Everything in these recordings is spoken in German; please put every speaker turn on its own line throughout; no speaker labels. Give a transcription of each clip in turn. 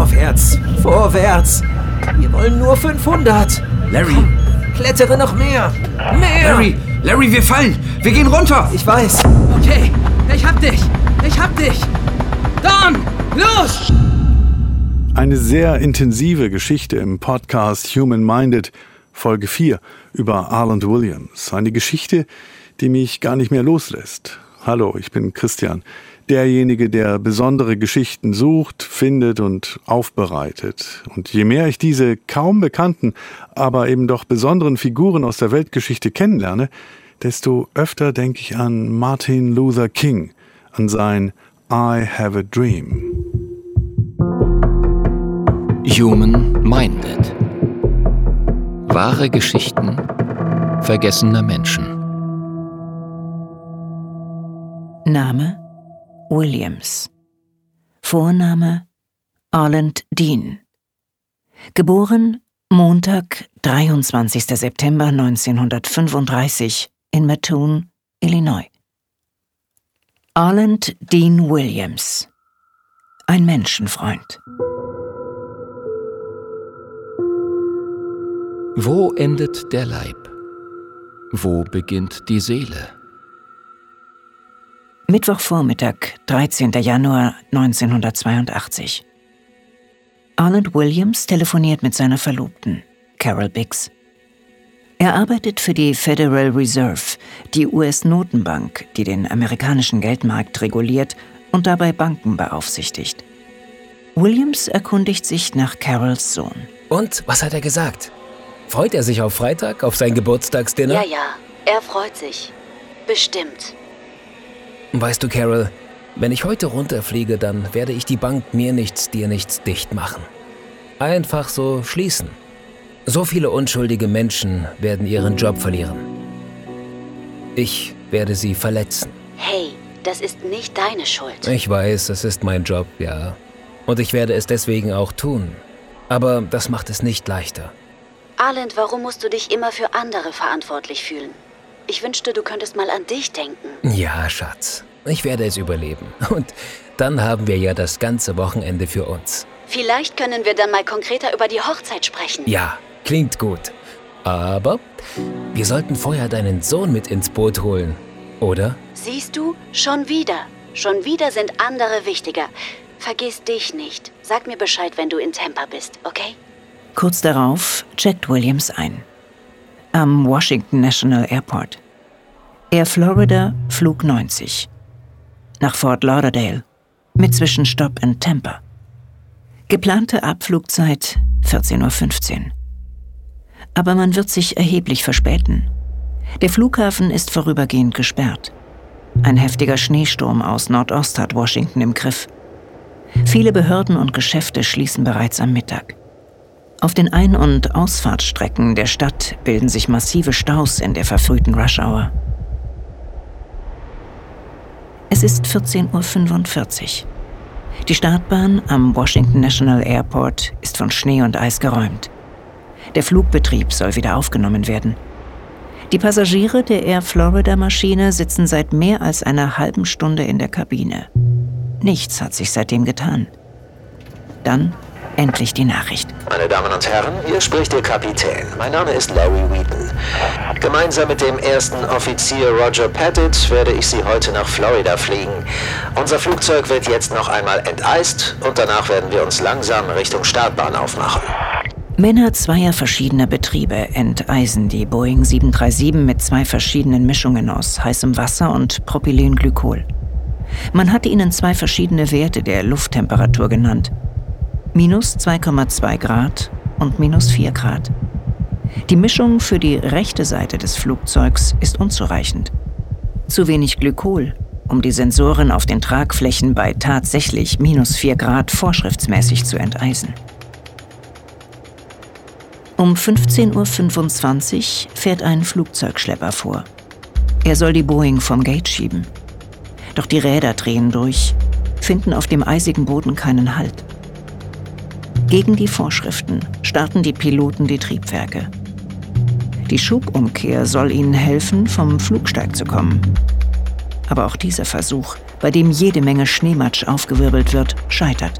Vorwärts, vorwärts. Wir wollen nur 500.
Larry.
Komm, klettere noch mehr. Mehr.
Larry, Larry, wir fallen. Wir gehen runter.
Ich weiß.
Okay, ich hab dich. Ich hab dich. Don, los!
Eine sehr intensive Geschichte im Podcast Human Minded, Folge 4 über Arland Williams. Eine Geschichte, die mich gar nicht mehr loslässt. Hallo, ich bin Christian derjenige, der besondere Geschichten sucht, findet und aufbereitet. Und je mehr ich diese kaum bekannten, aber eben doch besonderen Figuren aus der Weltgeschichte kennenlerne, desto öfter denke ich an Martin Luther King, an sein I Have a Dream.
Human Minded. Wahre Geschichten vergessener Menschen.
Name Williams. Vorname Arland Dean. Geboren Montag, 23. September 1935 in Mattoon, Illinois. Arland Dean Williams. Ein Menschenfreund.
Wo endet der Leib? Wo beginnt die Seele?
Mittwochvormittag, 13. Januar 1982. Arnold Williams telefoniert mit seiner Verlobten, Carol Biggs. Er arbeitet für die Federal Reserve, die US-Notenbank, die den amerikanischen Geldmarkt reguliert und dabei Banken beaufsichtigt. Williams erkundigt sich nach Carols Sohn.
Und was hat er gesagt? Freut er sich auf Freitag, auf sein Geburtstagsdinner?
Ja, ja, er freut sich. Bestimmt.
Weißt du, Carol, wenn ich heute runterfliege, dann werde ich die Bank mir nichts, dir nichts dicht machen. Einfach so schließen. So viele unschuldige Menschen werden ihren Job verlieren. Ich werde sie verletzen.
Hey, das ist nicht deine Schuld.
Ich weiß, es ist mein Job, ja. Und ich werde es deswegen auch tun. Aber das macht es nicht leichter.
Arland, warum musst du dich immer für andere verantwortlich fühlen? Ich wünschte, du könntest mal an dich denken.
Ja, Schatz. Ich werde es überleben. Und dann haben wir ja das ganze Wochenende für uns.
Vielleicht können wir dann mal konkreter über die Hochzeit sprechen.
Ja, klingt gut. Aber wir sollten vorher deinen Sohn mit ins Boot holen, oder?
Siehst du, schon wieder. Schon wieder sind andere wichtiger. Vergiss dich nicht. Sag mir Bescheid, wenn du in Tampa bist, okay?
Kurz darauf checkt Williams ein am Washington National Airport. Air Florida Flug 90. Nach Fort Lauderdale mit Zwischenstopp in Tampa. Geplante Abflugzeit 14.15 Uhr. Aber man wird sich erheblich verspäten. Der Flughafen ist vorübergehend gesperrt. Ein heftiger Schneesturm aus Nordost hat Washington im Griff. Viele Behörden und Geschäfte schließen bereits am Mittag. Auf den Ein- und Ausfahrtsstrecken der Stadt bilden sich massive Staus in der verfrühten Rush-Hour. Es ist 14.45 Uhr. Die Startbahn am Washington National Airport ist von Schnee und Eis geräumt. Der Flugbetrieb soll wieder aufgenommen werden. Die Passagiere der Air Florida-Maschine sitzen seit mehr als einer halben Stunde in der Kabine. Nichts hat sich seitdem getan. Dann endlich die Nachricht.
Meine Damen und Herren, hier spricht Ihr Kapitän. Mein Name ist Larry Wheaton. Gemeinsam mit dem ersten Offizier Roger Pettit werde ich Sie heute nach Florida fliegen. Unser Flugzeug wird jetzt noch einmal enteist und danach werden wir uns langsam Richtung Startbahn aufmachen.
Männer zweier verschiedener Betriebe enteisen die Boeing 737 mit zwei verschiedenen Mischungen aus heißem Wasser und Propylenglykol. Man hatte ihnen zwei verschiedene Werte der Lufttemperatur genannt minus 2,2 Grad und minus 4 Grad. Die Mischung für die rechte Seite des Flugzeugs ist unzureichend. Zu wenig Glykol, um die Sensoren auf den Tragflächen bei tatsächlich minus 4 Grad vorschriftsmäßig zu enteisen. Um 15.25 Uhr fährt ein Flugzeugschlepper vor. Er soll die Boeing vom Gate schieben. Doch die Räder drehen durch, finden auf dem eisigen Boden keinen Halt. Gegen die Vorschriften starten die Piloten die Triebwerke. Die Schubumkehr soll ihnen helfen, vom Flugsteig zu kommen. Aber auch dieser Versuch, bei dem jede Menge Schneematsch aufgewirbelt wird, scheitert.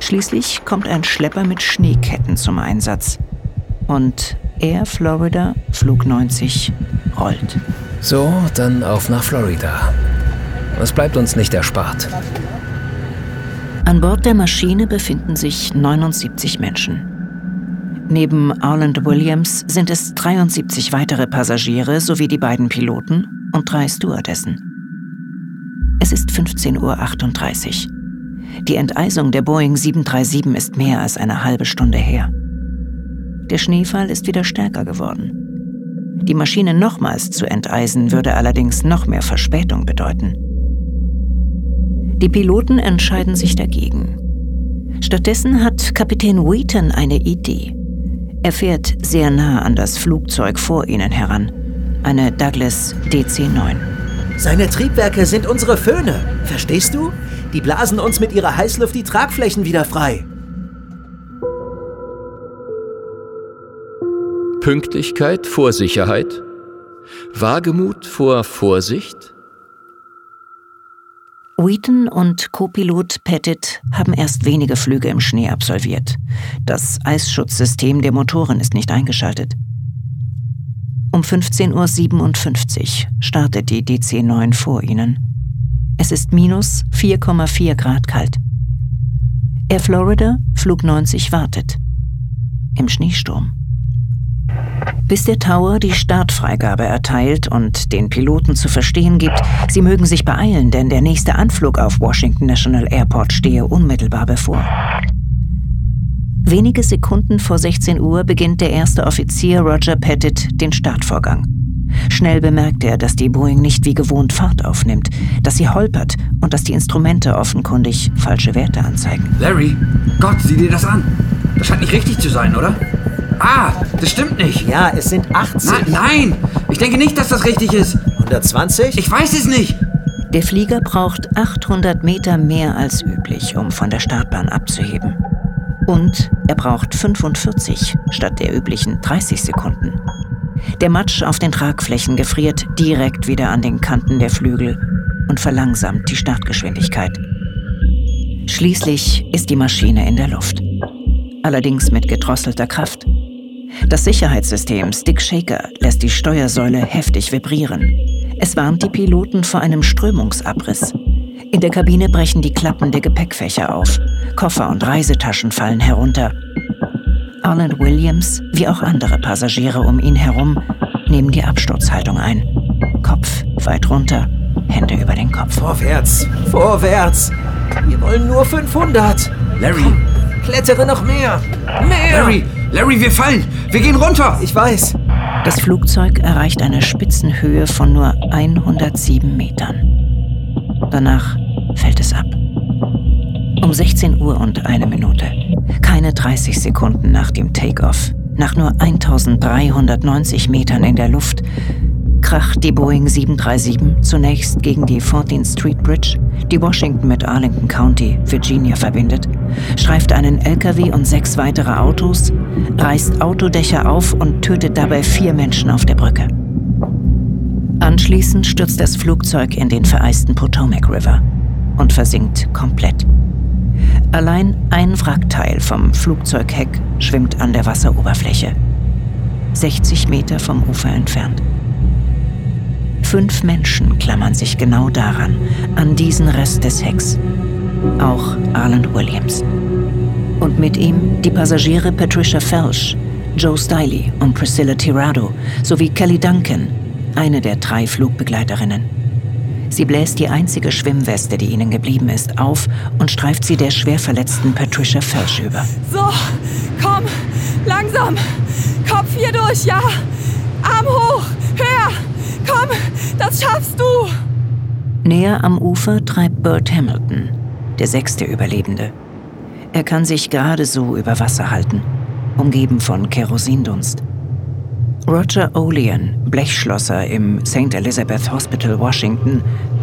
Schließlich kommt ein Schlepper mit Schneeketten zum Einsatz. Und Air Florida Flug 90 rollt.
So, dann auf nach Florida. Es bleibt uns nicht erspart.
An Bord der Maschine befinden sich 79 Menschen. Neben Arland Williams sind es 73 weitere Passagiere sowie die beiden Piloten und drei Stewardessen. Es ist 15.38 Uhr. Die Enteisung der Boeing 737 ist mehr als eine halbe Stunde her. Der Schneefall ist wieder stärker geworden. Die Maschine nochmals zu enteisen würde allerdings noch mehr Verspätung bedeuten. Die Piloten entscheiden sich dagegen. Stattdessen hat Kapitän Wheaton eine Idee. Er fährt sehr nah an das Flugzeug vor ihnen heran. Eine Douglas DC-9.
Seine Triebwerke sind unsere Föhne. Verstehst du? Die blasen uns mit ihrer Heißluft die Tragflächen wieder frei.
Pünktlichkeit vor Sicherheit? Wagemut vor Vorsicht?
Wheaton und Co-Pilot Pettit haben erst wenige Flüge im Schnee absolviert. Das Eisschutzsystem der Motoren ist nicht eingeschaltet. Um 15.57 Uhr startet die DC-9 vor ihnen. Es ist minus 4,4 Grad kalt. Air Florida, Flug 90, wartet. Im Schneesturm. Bis der Tower die Startfreigabe erteilt und den Piloten zu verstehen gibt, sie mögen sich beeilen, denn der nächste Anflug auf Washington National Airport stehe unmittelbar bevor. Wenige Sekunden vor 16 Uhr beginnt der erste Offizier Roger Pettit den Startvorgang. Schnell bemerkt er, dass die Boeing nicht wie gewohnt Fahrt aufnimmt, dass sie holpert und dass die Instrumente offenkundig falsche Werte anzeigen.
Larry, Gott, sieh dir das an. Das scheint nicht richtig zu sein, oder? Ah, das stimmt nicht.
Ja, es sind 80.
Na, nein, ich denke nicht, dass das richtig ist.
120?
Ich weiß es nicht.
Der Flieger braucht 800 Meter mehr als üblich, um von der Startbahn abzuheben. Und er braucht 45 statt der üblichen 30 Sekunden. Der Matsch auf den Tragflächen gefriert direkt wieder an den Kanten der Flügel und verlangsamt die Startgeschwindigkeit. Schließlich ist die Maschine in der Luft. Allerdings mit gedrosselter Kraft. Das Sicherheitssystem Stick Shaker lässt die Steuersäule heftig vibrieren. Es warnt die Piloten vor einem Strömungsabriss. In der Kabine brechen die Klappen der Gepäckfächer auf. Koffer und Reisetaschen fallen herunter. Arnold Williams, wie auch andere Passagiere um ihn herum, nehmen die Absturzhaltung ein. Kopf weit runter, Hände über den Kopf.
Vorwärts, vorwärts. Wir wollen nur 500.
Larry,
Komm, klettere noch mehr. Mehr.
Larry, Larry, wir fallen. Wir gehen runter.
Ich weiß.
Das Flugzeug erreicht eine Spitzenhöhe von nur 107 Metern. Danach fällt es ab. Um 16 Uhr und eine Minute, keine 30 Sekunden nach dem Takeoff, nach nur 1390 Metern in der Luft, kracht die Boeing 737 zunächst gegen die 14th Street Bridge, die Washington mit Arlington County, Virginia verbindet, streift einen LKW und sechs weitere Autos, reißt Autodächer auf und tötet dabei vier Menschen auf der Brücke. Anschließend stürzt das Flugzeug in den vereisten Potomac River und versinkt komplett. Allein ein Wrackteil vom Flugzeugheck schwimmt an der Wasseroberfläche, 60 Meter vom Ufer entfernt. Fünf Menschen klammern sich genau daran, an diesen Rest des Hecks. Auch Arland Williams. Und mit ihm die Passagiere Patricia Felsch, Joe Stiley und Priscilla Tirado sowie Kelly Duncan, eine der drei Flugbegleiterinnen. Sie bläst die einzige Schwimmweste, die ihnen geblieben ist, auf und streift sie der schwer verletzten Patricia Felsch über.
So, komm, langsam. Kopf hier durch, ja? Arm hoch, höher. Komm, das schaffst du.
Näher am Ufer treibt Bert Hamilton, der sechste Überlebende. Er kann sich gerade so über Wasser halten, umgeben von Kerosindunst. Roger Olean, Blechschlosser im St. Elizabeth Hospital, Washington,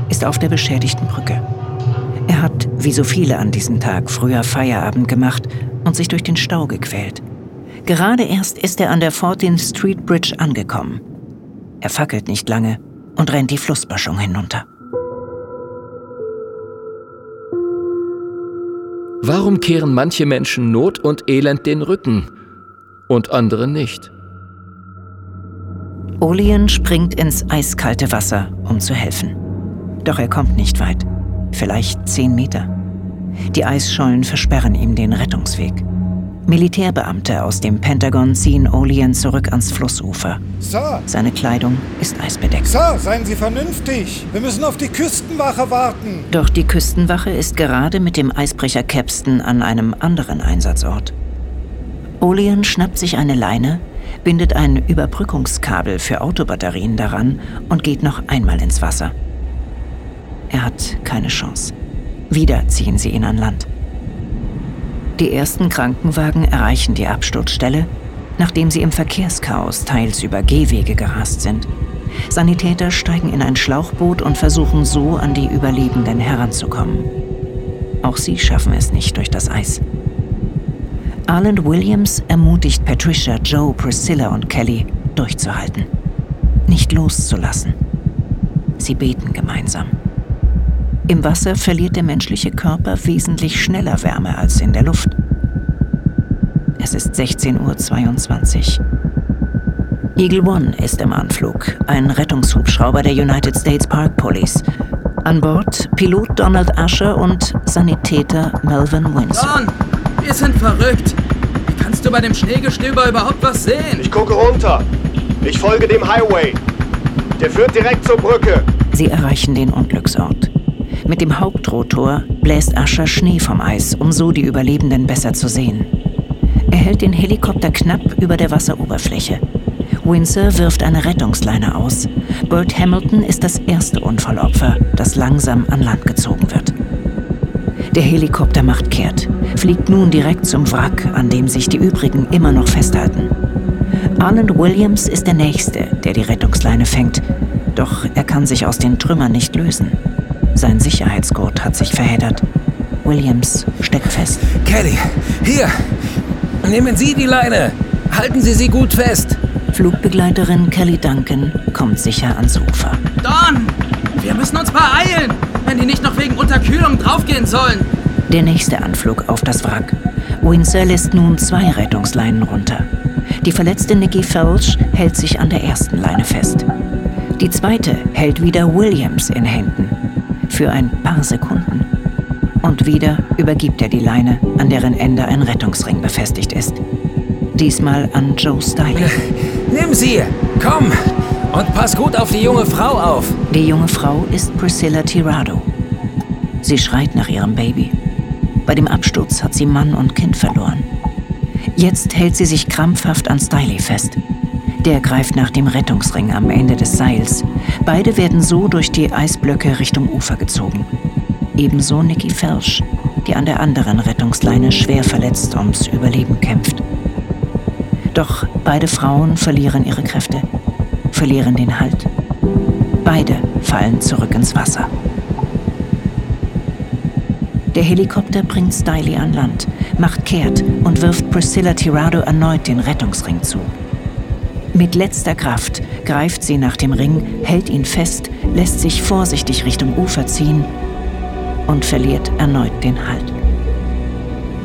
ist auf der beschädigten Brücke. Er hat, wie so viele an diesem Tag, früher Feierabend gemacht und sich durch den Stau gequält. Gerade erst ist er an der 14th Street Bridge angekommen. Er fackelt nicht lange und rennt die Flussböschung hinunter.
Warum kehren manche Menschen Not und Elend den Rücken und andere nicht?
Olean springt ins eiskalte Wasser, um zu helfen. Doch er kommt nicht weit. Vielleicht zehn Meter. Die Eisschollen versperren ihm den Rettungsweg. Militärbeamte aus dem Pentagon ziehen Olean zurück ans Flussufer.
Sir!
Seine Kleidung ist eisbedeckt.
Sir, seien Sie vernünftig! Wir müssen auf die Küstenwache warten!
Doch die Küstenwache ist gerade mit dem Eisbrecher Capstan an einem anderen Einsatzort. Olean schnappt sich eine Leine, bindet ein Überbrückungskabel für Autobatterien daran und geht noch einmal ins Wasser. Er hat keine Chance. Wieder ziehen sie ihn an Land. Die ersten Krankenwagen erreichen die Absturzstelle, nachdem sie im Verkehrschaos teils über Gehwege gerast sind. Sanitäter steigen in ein Schlauchboot und versuchen so an die Überlebenden heranzukommen. Auch sie schaffen es nicht durch das Eis. Arland Williams ermutigt Patricia, Joe, Priscilla und Kelly durchzuhalten, nicht loszulassen. Sie beten gemeinsam. Im Wasser verliert der menschliche Körper wesentlich schneller Wärme als in der Luft. Es ist 16.22 Uhr. Eagle One ist im Anflug, ein Rettungshubschrauber der United States Park Police. An Bord Pilot Donald Usher und Sanitäter Melvin Windsor.
Don, wir sind verrückt. Wie kannst du bei dem Schneegestöber überhaupt was sehen?
Ich gucke runter. Ich folge dem Highway. Der führt direkt zur Brücke.
Sie erreichen den Unglücksort. Mit dem Hauptrotor bläst Ascher Schnee vom Eis, um so die Überlebenden besser zu sehen. Er hält den Helikopter knapp über der Wasseroberfläche. Windsor wirft eine Rettungsleine aus. Burt Hamilton ist das erste Unfallopfer, das langsam an Land gezogen wird. Der Helikopter macht kehrt, fliegt nun direkt zum Wrack, an dem sich die übrigen immer noch festhalten. Arland Williams ist der Nächste, der die Rettungsleine fängt, doch er kann sich aus den Trümmern nicht lösen. Sein Sicherheitsgurt hat sich verheddert. Williams steckt fest.
Kelly, hier! Nehmen Sie die Leine! Halten Sie sie gut fest!
Flugbegleiterin Kelly Duncan kommt sicher ans Ufer.
Don! Wir müssen uns beeilen, wenn die nicht noch wegen Unterkühlung draufgehen sollen.
Der nächste Anflug auf das Wrack. Windsor lässt nun zwei Rettungsleinen runter. Die verletzte Nikki Felch hält sich an der ersten Leine fest. Die zweite hält wieder Williams in Händen. Für ein paar Sekunden. Und wieder übergibt er die Leine, an deren Ende ein Rettungsring befestigt ist. Diesmal an Joe Stiley.
Nimm sie! Komm! Und pass gut auf die junge Frau auf!
Die junge Frau ist Priscilla Tirado. Sie schreit nach ihrem Baby. Bei dem Absturz hat sie Mann und Kind verloren. Jetzt hält sie sich krampfhaft an Stiley fest. Der greift nach dem Rettungsring am Ende des Seils. Beide werden so durch die Eisblöcke Richtung Ufer gezogen. Ebenso Nikki Felsch, die an der anderen Rettungsleine schwer verletzt ums Überleben kämpft. Doch beide Frauen verlieren ihre Kräfte, verlieren den Halt. Beide fallen zurück ins Wasser. Der Helikopter bringt Stiley an Land, macht kehrt und wirft Priscilla Tirado erneut den Rettungsring zu. Mit letzter Kraft greift sie nach dem Ring, hält ihn fest, lässt sich vorsichtig Richtung Ufer ziehen und verliert erneut den Halt.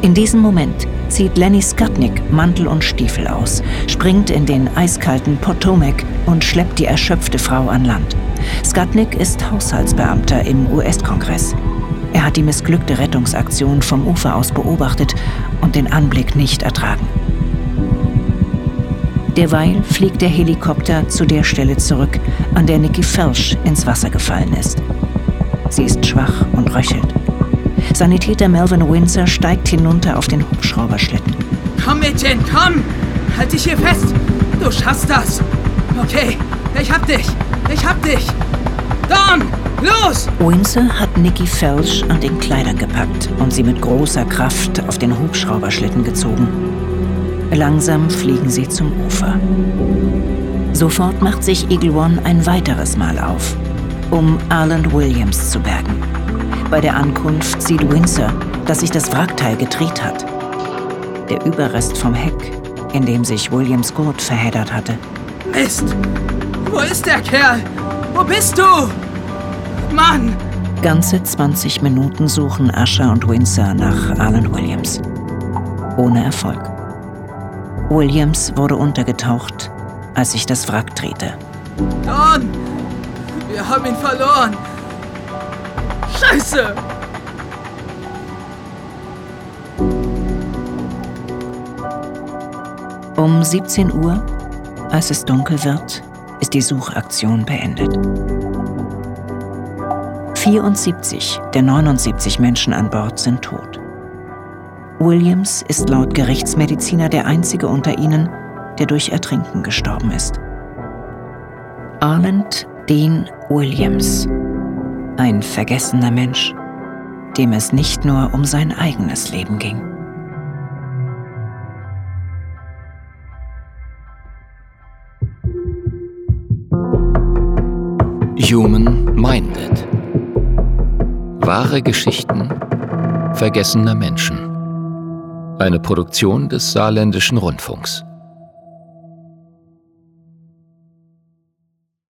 In diesem Moment zieht Lenny Skutnik Mantel und Stiefel aus, springt in den eiskalten Potomac und schleppt die erschöpfte Frau an Land. Skutnik ist Haushaltsbeamter im US-Kongress. Er hat die missglückte Rettungsaktion vom Ufer aus beobachtet und den Anblick nicht ertragen. Derweil fliegt der Helikopter zu der Stelle zurück, an der Nikki Felsch ins Wasser gefallen ist. Sie ist schwach und röchelt. Sanitäter Melvin Windsor steigt hinunter auf den Hubschrauberschlitten.
Komm, Mädchen, komm! Halt dich hier fest! Du schaffst das! Okay, ich hab dich! Ich hab dich! Don! Los!
Windsor hat Nikki Felsch an den Kleidern gepackt und sie mit großer Kraft auf den Hubschrauberschlitten gezogen. Langsam fliegen sie zum Ufer. Sofort macht sich Eagle One ein weiteres Mal auf, um Arland Williams zu bergen. Bei der Ankunft sieht Windsor, dass sich das Wrackteil gedreht hat. Der Überrest vom Heck, in dem sich Williams Gurt verheddert hatte.
Mist! Wo ist der Kerl? Wo bist du? Mann!
Ganze 20 Minuten suchen Asher und Windsor nach Alan Williams. Ohne Erfolg. Williams wurde untergetaucht, als ich das Wrack drehte.
Don! Wir haben ihn verloren! Scheiße!
Um 17 Uhr, als es dunkel wird, ist die Suchaktion beendet. 74 der 79 Menschen an Bord sind tot. Williams ist laut Gerichtsmediziner der einzige unter ihnen, der durch Ertrinken gestorben ist. Arland Dean Williams, ein vergessener Mensch, dem es nicht nur um sein eigenes Leben ging.
Human Minded. Wahre Geschichten vergessener Menschen. Eine Produktion des Saarländischen Rundfunks.